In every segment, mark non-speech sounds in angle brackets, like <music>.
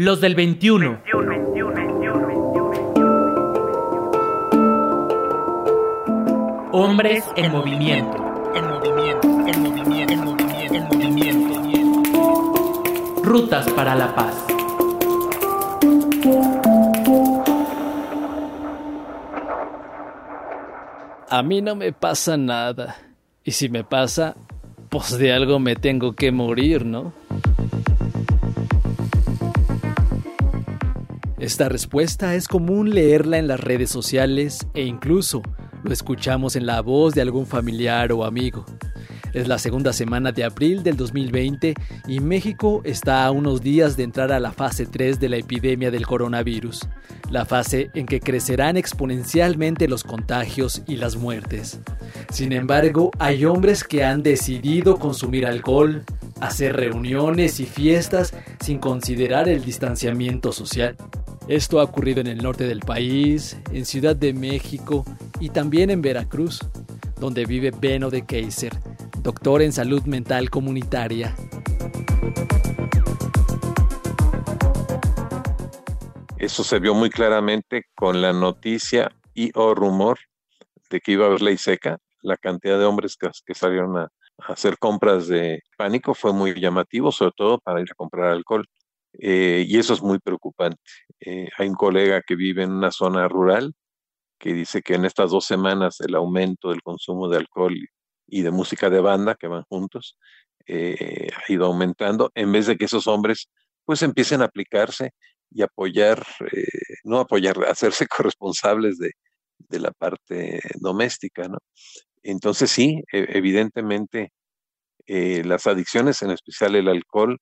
Los del 21. Hombres en movimiento. En movimiento, en movimiento, en movimiento, en movimiento. Rutas para la paz. A mí no me pasa nada. Y si me pasa, pues de algo me tengo que morir, ¿no? Esta respuesta es común leerla en las redes sociales e incluso lo escuchamos en la voz de algún familiar o amigo. Es la segunda semana de abril del 2020 y México está a unos días de entrar a la fase 3 de la epidemia del coronavirus, la fase en que crecerán exponencialmente los contagios y las muertes. Sin embargo, hay hombres que han decidido consumir alcohol, hacer reuniones y fiestas sin considerar el distanciamiento social. Esto ha ocurrido en el norte del país, en Ciudad de México y también en Veracruz, donde vive Beno de Kaiser, doctor en salud mental comunitaria. Eso se vio muy claramente con la noticia y o rumor de que iba a haber ley seca. La cantidad de hombres que, salieron a hacer compras de pánico fue muy llamativo, sobre todo para ir a comprar alcohol. Eh, y eso es muy preocupante. Eh, hay un colega que vive en una zona rural que dice que en estas dos semanas el aumento del consumo de alcohol y de música de banda que van juntos eh, ha ido aumentando en vez de que esos hombres pues empiecen a aplicarse y apoyar, no apoyar, <laughs> hacerse corresponsables de, de la parte doméstica, ¿no? Entonces sí, e, evidentemente las adicciones, en especial el alcohol,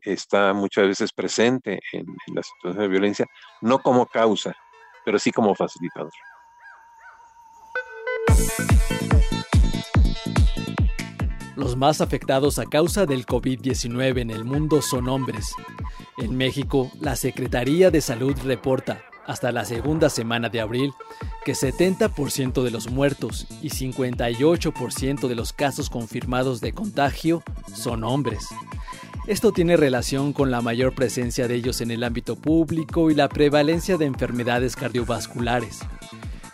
está muchas veces presente en, la situación de violencia, no como causa, pero sí como facilitador. Los más afectados a causa del COVID-19 en el mundo son hombres. En México, la Secretaría de Salud reporta, hasta la segunda semana de abril, que 70% de los muertos y 58% de los casos confirmados de contagio son hombres. Esto tiene relación con la mayor presencia de ellos en el ámbito público y la prevalencia de enfermedades cardiovasculares.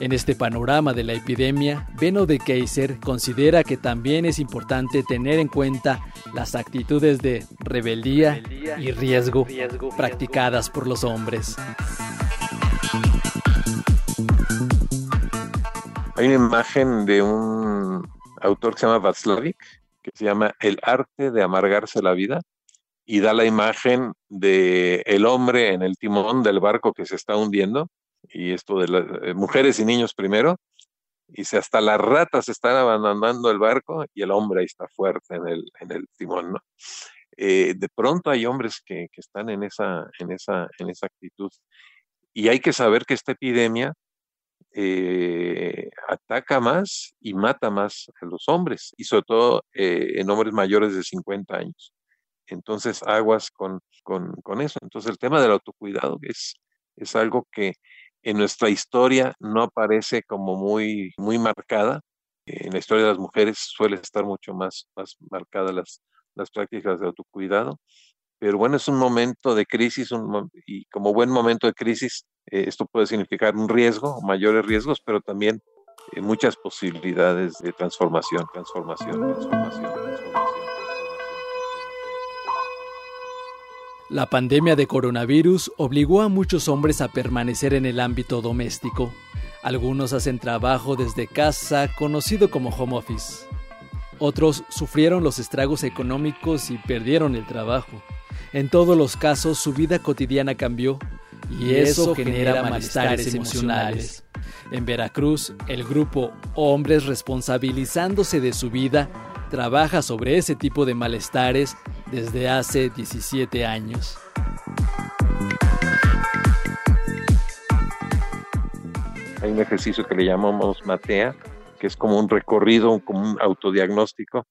En este panorama de la epidemia, Beno de Kaiser considera que también es importante tener en cuenta las actitudes de rebeldía y riesgo practicadas por los hombres. Hay una imagen de un autor que se llama Václavic, que se llama El arte de amargarse la vida, y da la imagen de el hombre en el timón del barco que se está hundiendo, y esto de las eh, mujeres y niños primero, y se hasta las ratas están abandonando el barco y el hombre ahí está fuerte en el, en el timón, ¿no? Eh, de pronto hay hombres que, que, están en esa, en, esa, en esa actitud. Y hay que saber que esta epidemia eh, ataca más y mata más a los hombres, y sobre todo en hombres mayores de 50 años. Entonces, aguas con, con, eso. Entonces, el tema del autocuidado es, es algo que en nuestra historia no aparece como muy, muy marcada. En la historia de las mujeres suele estar mucho más, más marcadas las, las prácticas de autocuidado. Pero bueno, es un momento de crisis y como buen momento de crisis, eh, esto puede significar un riesgo, mayores riesgos, pero también eh, muchas posibilidades de transformación, transformación, transformación, transformación. La pandemia de coronavirus obligó a muchos hombres a permanecer en el ámbito doméstico. Algunos hacen trabajo desde casa, conocido como home office. Otros sufrieron los estragos económicos y perdieron el trabajo. En todos los casos su vida cotidiana cambió y eso genera malestares emocionales. En Veracruz, el grupo Hombres Responsabilizándose de su Vida trabaja sobre ese tipo de malestares desde hace 17 años. Hay un ejercicio que le llamamos Matea, que es como un recorrido, como un autodiagnóstico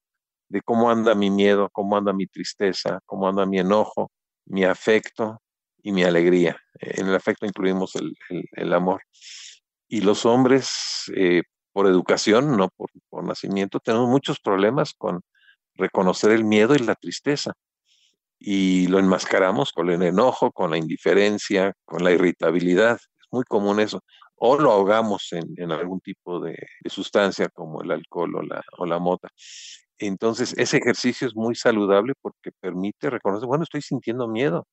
de cómo anda mi miedo, cómo anda mi tristeza, cómo anda mi enojo, mi afecto y mi alegría. En el afecto incluimos el, amor. Y los hombres, eh, por educación, no por, nacimiento, tenemos muchos problemas con reconocer el miedo y la tristeza. y lo enmascaramos con el enojo, con la indiferencia, con la irritabilidad. Es muy común eso. O lo ahogamos en, algún tipo de, sustancia como el alcohol o la, o la mota. Entonces, ese ejercicio es muy saludable porque permite reconocer, bueno, estoy sintiendo miedo,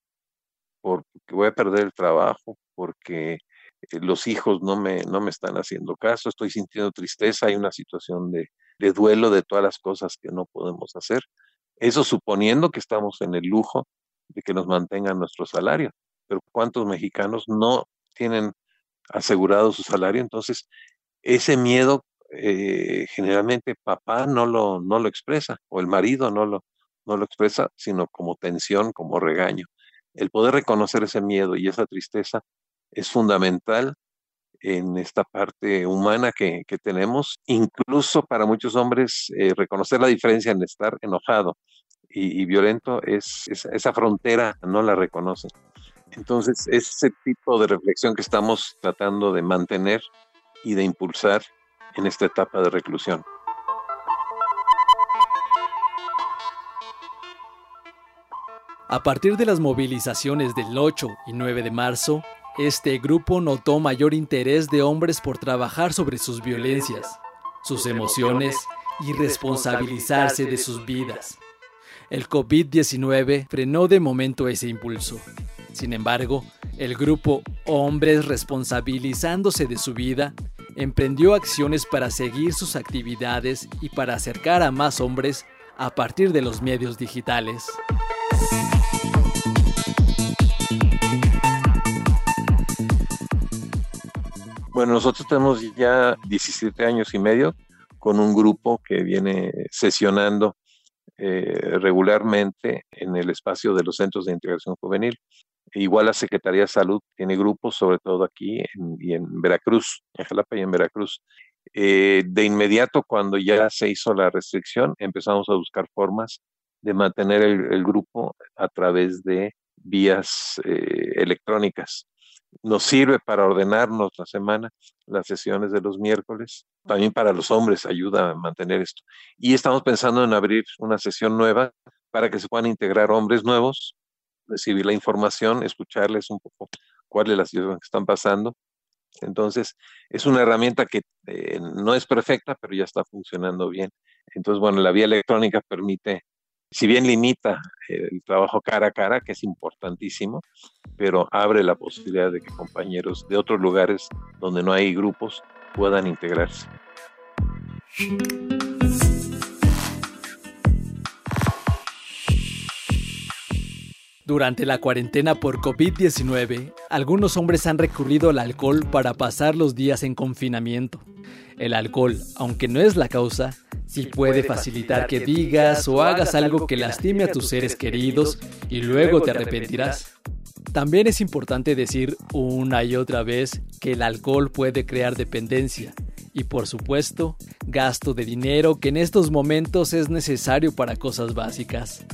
porque voy a perder el trabajo, porque eh, los hijos no me, no me están haciendo caso, estoy sintiendo tristeza, hay una situación de, de duelo de todas las cosas que no podemos hacer. Eso suponiendo que estamos en el lujo de que nos mantengan nuestro salario. Pero ¿cuántos mexicanos no tienen asegurado su salario? Entonces, ese miedo eh, generalmente papá no lo, no lo expresa o el marido no lo, no lo expresa, sino como tensión, como regaño. El poder reconocer ese miedo y esa tristeza es fundamental en esta parte humana que, tenemos, incluso para muchos hombres eh, reconocer la diferencia en estar enojado y, violento es, esa frontera no la reconocen. Entonces, ese tipo de reflexión que estamos tratando de mantener y de impulsar en esta etapa de reclusión. A partir de las movilizaciones del 8 y 9 de marzo, este grupo notó mayor interés de hombres por trabajar sobre sus violencias, sus emociones y responsabilizarse de sus vidas. El COVID-19 frenó de momento ese impulso. Sin embargo, el grupo Hombres Responsabilizándose de su vida emprendió acciones para seguir sus actividades y para acercar a más hombres a partir de los medios digitales. Bueno, nosotros tenemos ya 17 años y medio con un grupo que viene sesionando eh, regularmente en el espacio de los centros de integración juvenil. Igual la Secretaría de Salud tiene grupos, sobre todo aquí en, y en Veracruz, en Jalapa y en Veracruz. Eh, de inmediato, cuando ya se hizo la restricción, empezamos a buscar formas de mantener el, grupo a través de vías eh, electrónicas nos sirve para ordenarnos la semana, las sesiones de los miércoles. También para los hombres ayuda a mantener esto. Y estamos pensando en abrir una sesión nueva para que se puedan integrar hombres nuevos, recibir la información, escucharles un poco cuál es la situación que están pasando. Entonces, es una herramienta que eh, no es perfecta, pero ya está funcionando bien. Entonces, bueno, la vía electrónica permite si bien limita el trabajo cara a cara, que es importantísimo, pero abre la posibilidad de que compañeros de otros lugares donde no hay grupos puedan integrarse. Durante la cuarentena por COVID-19, algunos hombres han recurrido al alcohol para pasar los días en confinamiento. El alcohol, aunque no es la causa, sí puede facilitar que digas o hagas algo que lastime a tus seres queridos y luego te arrepentirás. También es importante decir una y otra vez que el alcohol puede crear dependencia y por supuesto gasto de dinero que en estos momentos es necesario para cosas básicas.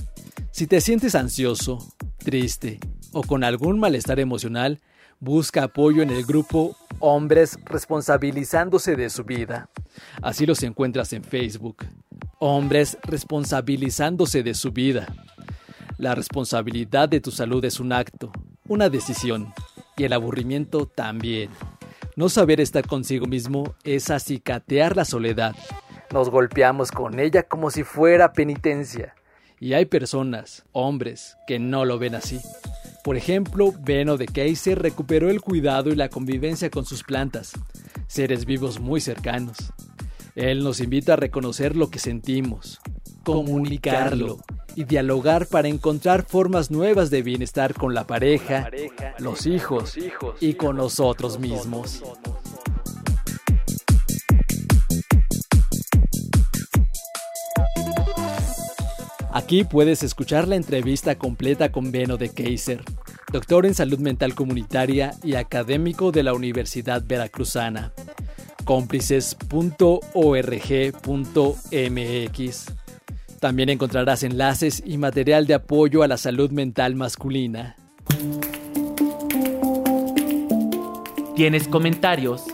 Si te sientes ansioso, triste o con algún malestar emocional, busca apoyo en el grupo Hombres responsabilizándose de su vida. Así los encuentras en Facebook. Hombres responsabilizándose de su vida. La responsabilidad de tu salud es un acto, una decisión, y el aburrimiento también. No saber estar consigo mismo es acicatear la soledad. Nos golpeamos con ella como si fuera penitencia. Y hay personas, hombres, que no lo ven así. Por ejemplo, Beno de Kaiser recuperó el cuidado y la convivencia con sus plantas, seres vivos muy cercanos. Él nos invita a reconocer lo que sentimos, comunicarlo y dialogar para encontrar formas nuevas de bienestar con la pareja, los hijos y con nosotros mismos. Aquí puedes escuchar la entrevista completa con Beno de Kaiser, doctor en salud mental comunitaria y académico de la Universidad Veracruzana. cómplices.org.mx. También encontrarás enlaces y material de apoyo a la salud mental masculina. ¿Tienes comentarios?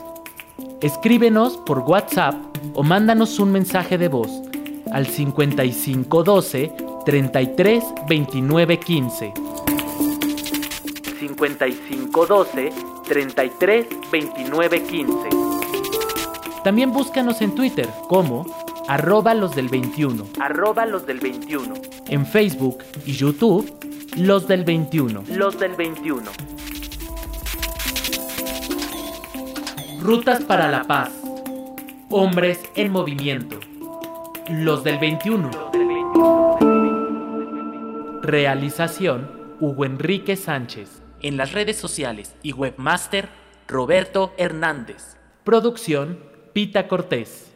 Escríbenos por WhatsApp o mándanos un mensaje de voz al 5512 33 29 15. 55 12 33 29 15. También búscanos en Twitter como arroba los del 21. Arroba los del 21. En Facebook y YouTube, los del 21. Los del 21. Rutas para la paz. Hombres en movimiento. Los del 21. Realización Hugo Enrique Sánchez. En las redes sociales y webmaster Roberto Hernández. Producción Pita Cortés.